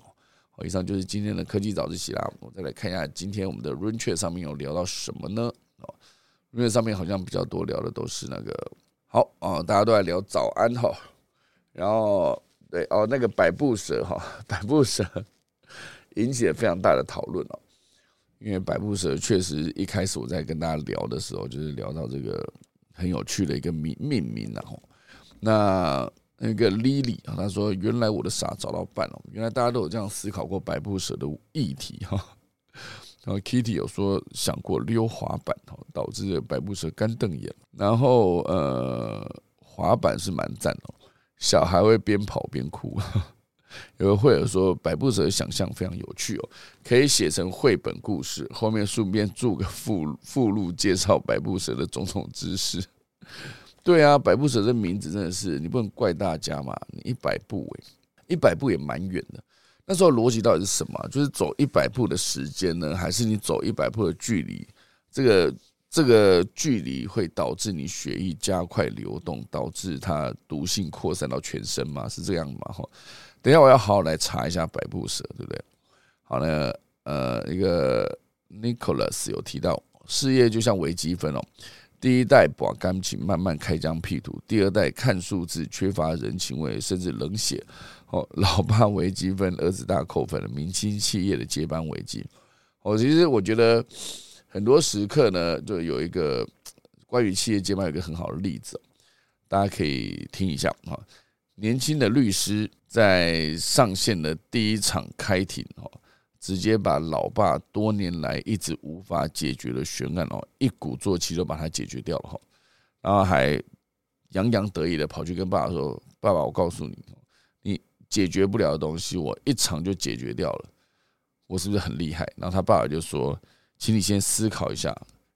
以上就是今天的科技早自习啦。我再来看一下今天我们的 r u n c h 上面有聊到什么呢？哦 r u n c 上面好像比较多聊的都是那个好哦，大家都在聊早安哈。然后对哦，那个百步蛇哈，百步蛇引起了非常大的讨论哦。因为百步蛇确实一开始我在跟大家聊的时候，就是聊到这个很有趣的一个命命名然后那。那个 Lily 啊，他说：“原来我的傻找到伴了。原来大家都有这样思考过百步蛇的议题哈。然后 Kitty 有说想过溜滑板哈，导致百步蛇干瞪眼。然后呃，滑板是蛮赞哦，小孩会边跑边哭。有个会友说百步蛇的想象非常有趣哦，可以写成绘本故事，后面顺便注个附附录介绍百步蛇的种种知识。”对啊，百步蛇这名字真的是你不能怪大家嘛。你一百步诶，一百步也蛮远的。那时候逻辑到底是什么？就是走一百步的时间呢，还是你走一百步的距离？这个这个距离会导致你血液加快流动，导致它毒性扩散到全身吗？是这样吗？哈，等下我要好好来查一下百步蛇，对不对？好呢，呃，一个 Nicholas 有提到，事业就像微积分哦。第一代把钢琴慢慢开疆辟土，第二代看数字缺乏人情味，甚至冷血。哦，老爸微积分，儿子大扣分了。明星企业的接班危机。哦，其实我觉得很多时刻呢，就有一个 关于企业接班有个很好的例子，大家可以听一下啊。年轻的律师在上线的第一场开庭，哦。直接把老爸多年来一直无法解决的悬案哦，一鼓作气就把它解决掉了哈，然后还洋洋得意的跑去跟爸爸说：“爸爸，我告诉你，你解决不了的东西，我一场就解决掉了，我是不是很厉害？”然后他爸爸就说：“请你先思考一下，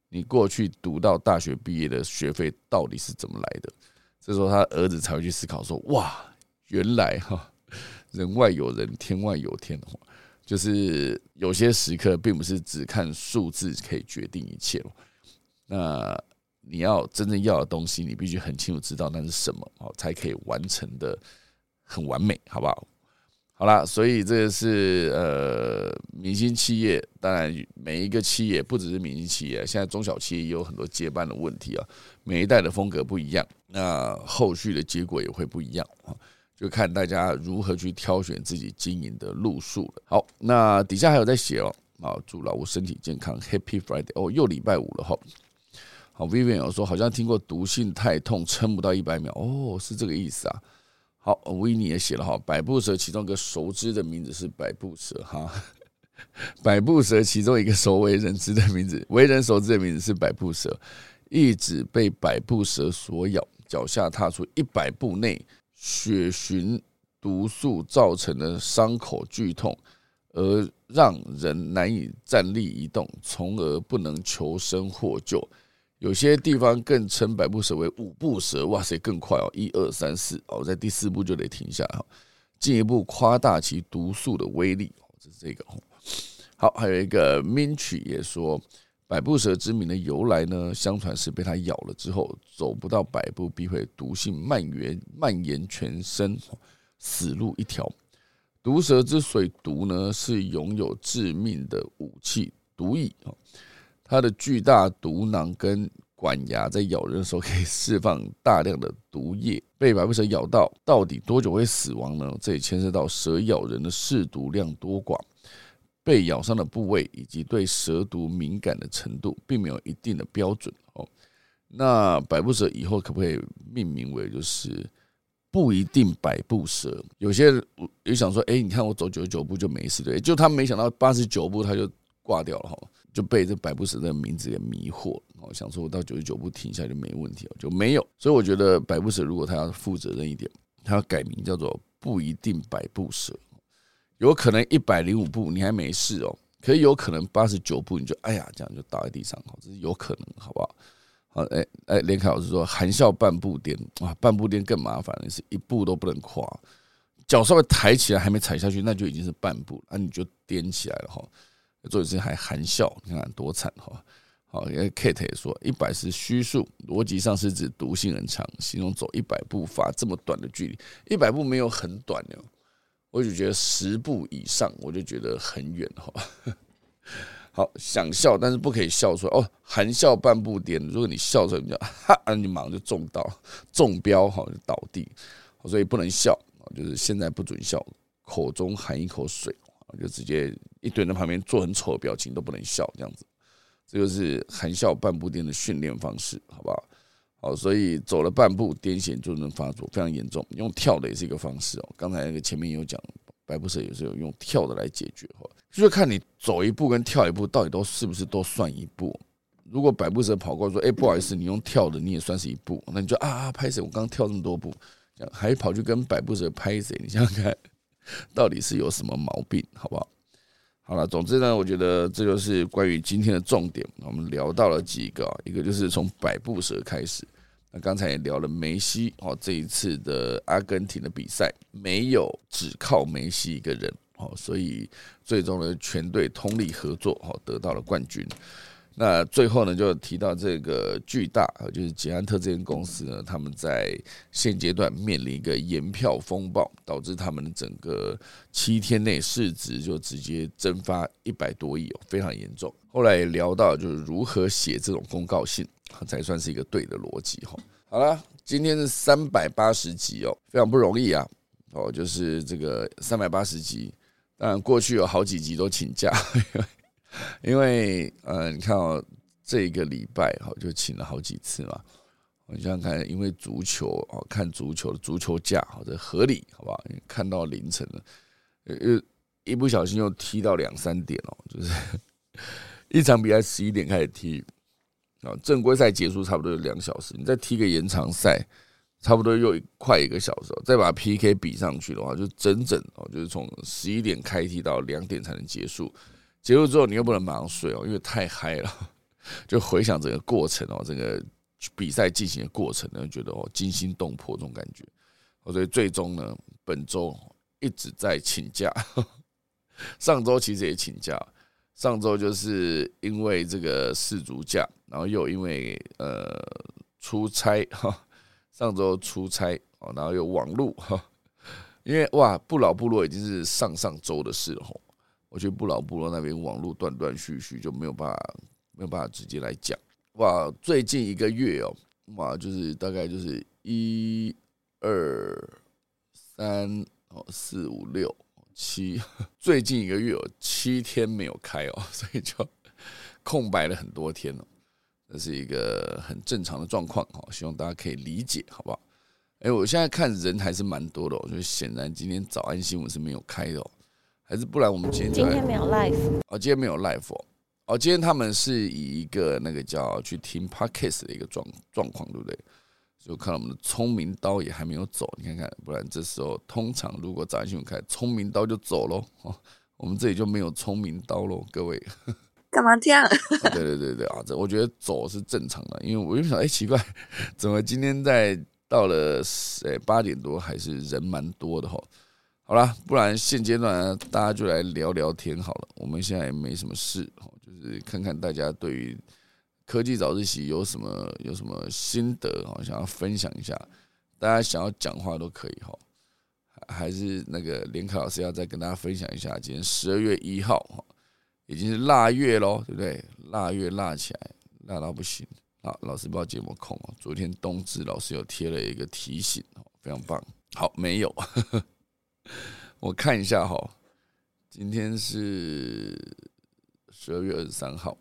你过去读到大学毕业的学费到底是怎么来的？这时候他儿子才会去思考说：哇，原来哈人外有人，天外有天的话，就是有些时刻并不是只看数字可以决定一切那你要真正要的东西，你必须很清楚知道那是什么哦，才可以完成的很完美，好不好？好啦，所以这个是呃，明星企业，当然每一个企业不只是明星企业，现在中小企业也有很多接班的问题啊。每一代的风格不一样，那后续的结果也会不一样啊，就看大家如何去挑选自己经营的路数了。好，那底下还有在写哦，啊，祝老吴身体健康，Happy Friday 哦，又礼拜五了哈。好，Vivian 有说好像听过毒性太痛，撑不到一百秒哦，是这个意思啊。好，维尼也写了哈，百步蛇其中一个熟知的名字是百步蛇哈，百步蛇其中一个熟为人知的名字，为人熟知的名字是百步蛇，一直被百步蛇所咬，脚下踏出一百步内，血循毒素造成的伤口剧痛，而让人难以站立移动，从而不能求生获救。有些地方更称百步蛇为五步蛇，哇塞，更快哦！一二三四哦，在第四步就得停下哈，进一步夸大其毒素的威力，这是这个。好，还有一个 Minch 也说，百步蛇之名的由来呢，相传是被它咬了之后，走不到百步，必会毒性蔓延蔓延全身，死路一条。毒蛇之所以毒呢，是拥有致命的武器毒蚁哦。它的巨大毒囊跟管牙在咬人的时候可以释放大量的毒液，被百步蛇咬到，到底多久会死亡呢？这也牵涉到蛇咬人的嗜毒量多寡、被咬伤的部位以及对蛇毒敏感的程度，并没有一定的标准哦。那百步蛇以后可不可以命名为就是不一定百步蛇？有些人也想说，哎，你看我走九十九步就没事，对？就他没想到八十九步他就挂掉了哈。就被这百步蛇的名字给迷惑，哦，想说我到九十九步停下就没问题了，就没有。所以我觉得百步蛇如果他要负责任一点，他要改名叫做不一定百步蛇，有可能一百零五步你还没事哦，可以有可能八十九步你就哎呀这样就倒在地上，这是有可能，好不好？好，哎哎，连凯老师说含笑半步颠啊，半步颠更麻烦，是一步都不能跨，脚稍微抬起来还没踩下去，那就已经是半步，那你就颠起来了哈。做一次还含笑，你看多惨哈！好，因为 Kate 也说，一百是虚数，逻辑上是指毒性很强，形容走一百步发这么短的距离，一百步没有很短的，我就觉得十步以上，我就觉得很远哈。好，想笑但是不可以笑出来哦，含笑半步颠，如果你笑出来，你就哈，你马上就中到中标哈，就倒地，所以不能笑就是现在不准笑，口中含一口水。就直接一堆人在旁边做很丑的表情都不能笑，这样子，这就是含笑半步颠的训练方式，好不好？好，所以走了半步癫痫就能发作，非常严重。用跳的也是一个方式哦。刚才那个前面有讲，白布蛇也是有用跳的来解决，哈，就是看你走一步跟跳一步到底都是不是都算一步。如果百步蛇跑过来说：“哎，不好意思，你用跳的你也算是一步。”那你就啊啊拍谁？我刚跳这么多步，还跑去跟百步蛇拍谁？你想想看。到底是有什么毛病，好不好？好了，总之呢，我觉得这就是关于今天的重点。我们聊到了几个，一个就是从百步蛇开始。那刚才也聊了梅西哦，这一次的阿根廷的比赛没有只靠梅西一个人哦，所以最终呢，全队通力合作哦，得到了冠军。那最后呢，就提到这个巨大，就是捷安特这间公司呢，他们在现阶段面临一个延票风暴，导致他们整个七天内市值就直接蒸发一百多亿哦，非常严重。后来也聊到就是如何写这种公告信才算是一个对的逻辑哈。好了，今天是三百八十集哦，非常不容易啊哦，就是这个三百八十集，当然过去有好几集都请假。因为呃，你看哦，这个礼拜哈就请了好几次嘛。我想想看，因为足球哦，看足球的足球假，好这合理，好不好？看到凌晨了，呃，一不小心又踢到两三点哦，就是 一场比赛十一点开始踢啊，正规赛结束差不多两小时，你再踢个延长赛，差不多又快一个小时，再把 PK 比上去的话，就整整哦，就是从十一点开踢到两点才能结束。结束之后，你又不能马上睡哦，因为太嗨了。就回想整个过程哦，整个比赛进行的过程呢，觉得哦惊心动魄这种感觉。所以最终呢，本周一直在请假，上周其实也请假，上周就是因为这个世足假，然后又因为呃出差哈，上周出差哦，然后又网路哈，因为哇不老部落已经是上上周的事了吼，我觉得不老部落那边网路断断续续就没有办法没有办法直接来讲哇，最近一个月哦哇就是大概就是一。二三哦，四五六七，最近一个月有七天没有开哦，所以就空白了很多天哦，这是一个很正常的状况哦，希望大家可以理解，好不好？哎，我现在看人还是蛮多的，哦，就显然今天早安新闻是没有开的哦，还是不然我们今天今天没有 live 哦，今天没有 live 哦，哦，今天他们是以一个那个叫去听 podcast 的一个状状况，对不对？就看我们的聪明刀也还没有走，你看看，不然这时候通常如果早上新闻开，聪明刀就走喽。哦，我们这里就没有聪明刀喽，各位。干嘛这样？对对对对啊，这我觉得走是正常的，因为我就想，哎，奇怪，怎么今天在到了哎八点多还是人蛮多的哈？好啦，不然现阶段大家就来聊聊天好了。我们现在也没什么事哈，就是看看大家对于。科技早自习有什么有什么心得哦？想要分享一下，大家想要讲话都可以哈。还是那个连凯老师要再跟大家分享一下，今天十二月一号哈，已经是腊月喽，对不对？腊月腊起来，腊到不行啊！老师不知道节目空哦。昨天冬至老师有贴了一个提醒哦，非常棒。好，没有，我看一下哈，今天是十二月二十三号。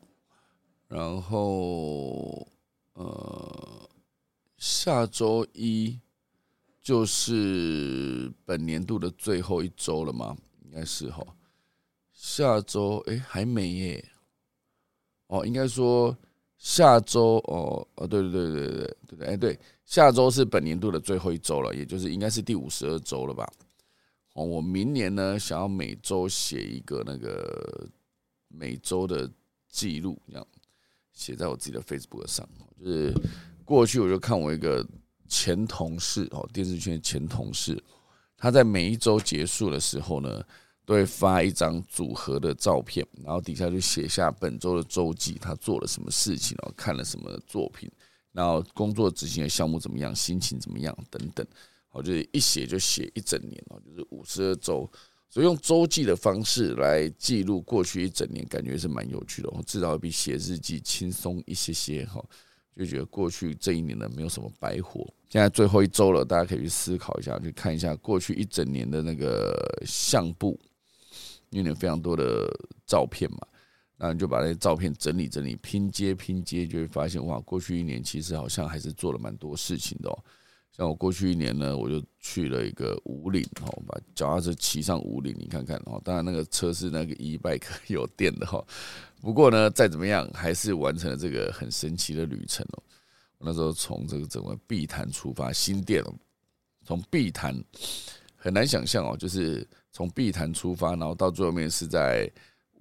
然后，呃，下周一就是本年度的最后一周了吗？应该是哈。下周哎还没耶。哦，应该说下周哦哦对对对对对对对哎对，下周是本年度的最后一周了，也就是应该是第五十二周了吧？哦，我明年呢想要每周写一个那个每周的记录，这样。写在我自己的 Facebook 上，就是过去我就看我一个前同事哦，电视圈前同事，他在每一周结束的时候呢，都会发一张组合的照片，然后底下就写下本周的周记，他做了什么事情哦，看了什么作品，然后工作执行的项目怎么样，心情怎么样等等，哦，就是一写就写一整年哦，就是五十二周。所以用周记的方式来记录过去一整年，感觉是蛮有趣的哦。至少比写日记轻松一些些哈，就觉得过去这一年呢没有什么白活。现在最后一周了，大家可以去思考一下，去看一下过去一整年的那个相簿，因为有非常多的照片嘛，那你就把那些照片整理整理，拼接拼接，就会发现哇，过去一年其实好像还是做了蛮多事情的哦。那我过去一年呢，我就去了一个五岭，哈，把脚踏车骑上五岭，你看看，哦，当然那个车是那个 e bike 有电的哈，不过呢，再怎么样还是完成了这个很神奇的旅程哦。我那时候从这个整个碧潭出发，新店哦，从碧潭很难想象哦，就是从碧潭出发，然后到最后面是在。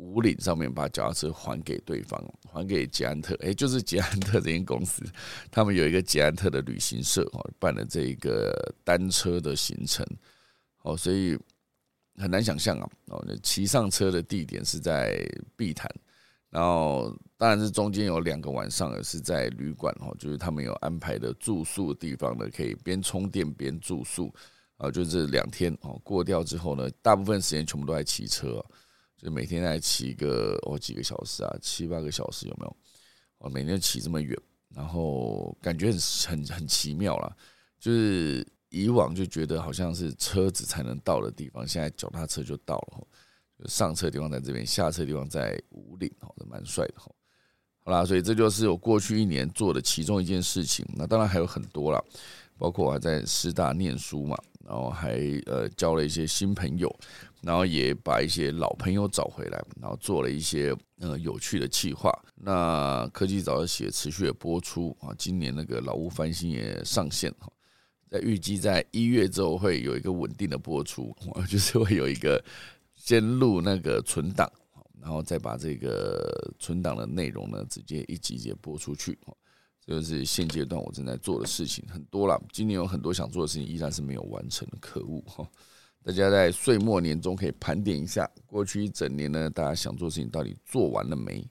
五岭上面把脚踏车还给对方，还给捷安特，哎，就是捷安特这间公司，他们有一个捷安特的旅行社哦，办了这一个单车的行程，哦，所以很难想象啊，哦，那骑上车的地点是在碧潭，然后当然是中间有两个晚上是在旅馆哦，就是他们有安排的住宿的地方呢，可以边充电边住宿，啊，就这两天哦，过掉之后呢，大部分时间全部都在骑车。就每天在骑个哦几个小时啊，七八个小时有没有？哦每天骑这么远，然后感觉很很很奇妙啦。就是以往就觉得好像是车子才能到的地方，现在脚踏车就到了。就上车地方在这边，下车地方在五岭，哦，蛮帅的哈。好啦，所以这就是我过去一年做的其中一件事情。那当然还有很多啦，包括我还在师大念书嘛，然后还呃交了一些新朋友。然后也把一些老朋友找回来，然后做了一些呃有趣的企划。那科技早写持续的播出啊，今年那个老屋翻新也上线哈，在预计在一月之后会有一个稳定的播出，就是会有一个先录那个存档，然后再把这个存档的内容呢，直接一集一集播出去。这就是现阶段我正在做的事情，很多了。今年有很多想做的事情，依然是没有完成的，可恶哈！大家在岁末年终可以盘点一下，过去一整年呢，大家想做的事情到底做完了没？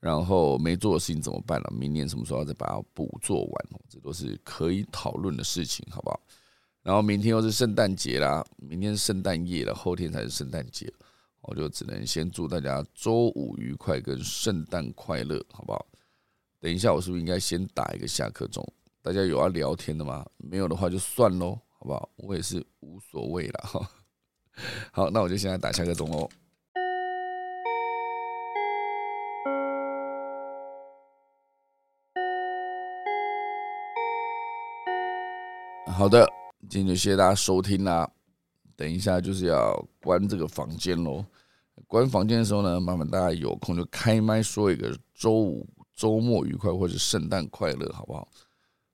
然后没做的事情怎么办了？明年什么时候要再把它补做完？这都是可以讨论的事情，好不好？然后明天又是圣诞节啦，明天是圣诞夜了，后天才是圣诞节，我就只能先祝大家周五愉快跟圣诞快乐，好不好？等一下，我是不是应该先打一个下课钟？大家有要聊天的吗？没有的话就算喽，好不好？我也是无所谓了哈。好，那我就现在打下课钟喽。好的，今天就谢谢大家收听啦。等一下就是要关这个房间喽。关房间的时候呢，麻烦大家有空就开麦说一个周五周末愉快或者圣诞快乐，好不好？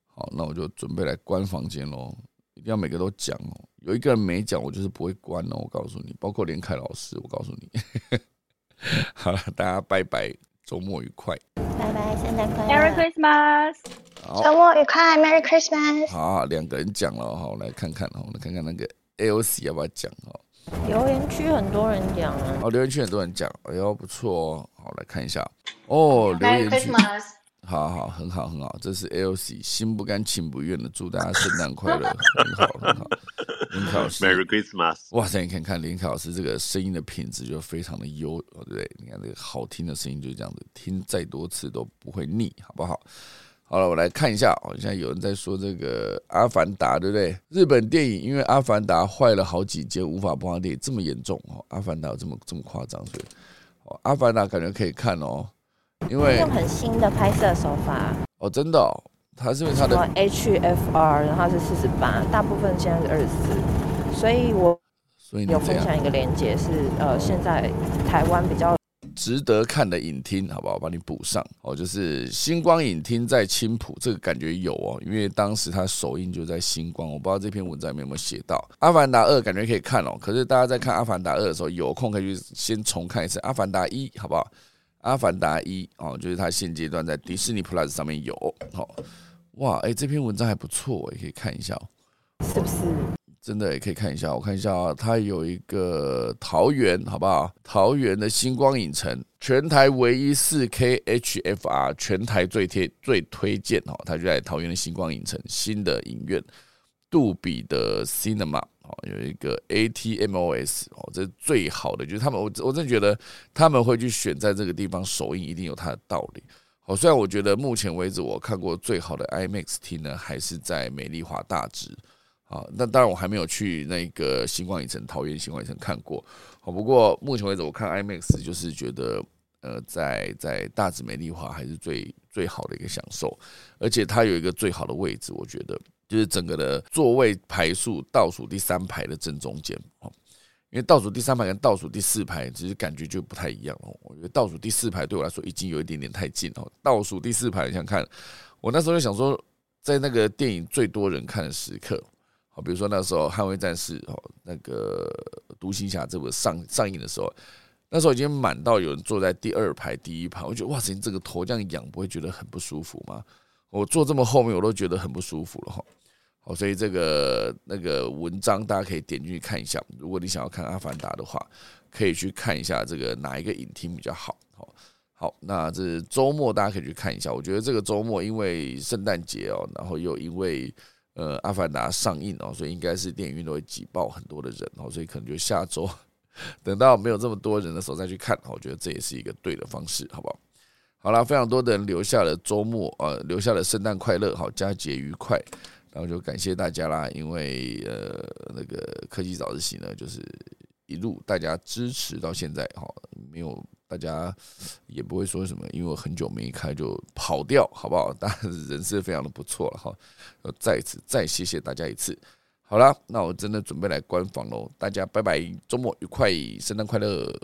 好，那我就准备来关房间喽。一定要每个都讲哦，有一个人没讲，我就是不会关哦。我告诉你，包括连凯老师，我告诉你。好了，大家拜拜，周末愉快，拜拜，圣诞快乐，Merry Christmas。周末愉快，Merry Christmas！好，两个人讲了哈，来看看我，来看看那个 L C 要不要讲哦？留言区很多人讲啊，哦，留言区很多人讲，哎呦不错哦，好来看一下哦，留言区，好好很好很好，这是 L C 心不甘情不愿的祝大家圣诞快乐，很好很好，林凯老 师，Merry Christmas！哇塞，你看看林凯老师这个声音的品质就非常的优，对不对？你看这个好听的声音就是这样子，听再多次都不会腻，好不好？好了，我来看一下哦。现在有人在说这个《阿凡达》，对不对？日本电影因为《阿凡达》坏了好几间，无法播放电影，这么严重哦？《阿凡达》有这么这么夸张？所以，哦，《阿凡达》感觉可以看哦，因为用很新的拍摄手法哦，真的，哦，它是因为它的 HFR，然后是四十八，大部分现在是二十四，所以我所以有分享一个链接，是呃，现在台湾比较。值得看的影厅，好不好？我帮你补上哦。就是星光影厅在青浦，这个感觉有哦，因为当时它首映就在星光。我不知道这篇文章有没有写到《阿凡达二》，感觉可以看哦。可是大家在看《阿凡达二》的时候，有空可以去先重看一次《阿凡达一》，好不好？《阿凡达一》哦，就是它现阶段在迪士尼 Plus 上面有。好，哇，哎，这篇文章还不错，也可以看一下，是不是？真的也可以看一下，我看一下啊，它有一个桃园，好不好？桃园的星光影城，全台唯一四 K HFR，全台最贴最推荐哦，它就在桃园的星光影城新的影院，杜比的 Cinema 哦，有一个 ATMOS 哦，这是最好的，就是他们我我真的觉得他们会去选在这个地方首映，一定有它的道理。哦，虽然我觉得目前为止我看过最好的 IMAX 厅呢，还是在美丽华大直。啊，那当然我还没有去那个星光影城桃园星光影城看过。好，不过目前为止我看 IMAX 就是觉得，呃，在在大直美丽华还是最最好的一个享受，而且它有一个最好的位置，我觉得就是整个的座位排数倒数第三排的正中间。哦，因为倒数第三排跟倒数第四排其实感觉就不太一样哦。我觉得倒数第四排对我来说已经有一点点太近哦。倒数第四排，你想看，我那时候就想说，在那个电影最多人看的时刻。好，比如说那时候《捍卫战士》哦，那个《独行侠》这部上上映的时候，那时候已经满到有人坐在第二排、第一排，我觉得哇塞，这个头这样仰，不会觉得很不舒服吗？我坐这么后面，我都觉得很不舒服了哈。好，所以这个那个文章大家可以点进去看一下。如果你想要看《阿凡达》的话，可以去看一下这个哪一个影厅比较好。好，好，那这周末大家可以去看一下。我觉得这个周末因为圣诞节哦，然后又因为。呃，阿凡达上映哦，所以应该是电影院都会挤爆很多的人哦，所以可能就下周 等到没有这么多人的时候再去看，我觉得这也是一个对的方式，好不好？好了，非常多的人留下了周末，呃，留下了圣诞快乐，好，佳节愉快，然后就感谢大家啦，因为呃，那个科技早自习呢，就是一路大家支持到现在，哈，没有。大家也不会说什么，因为我很久没开就跑掉，好不好？但是人是非常的不错了哈，再次再谢谢大家一次。好了，那我真的准备来关房喽，大家拜拜，周末愉快，圣诞快乐。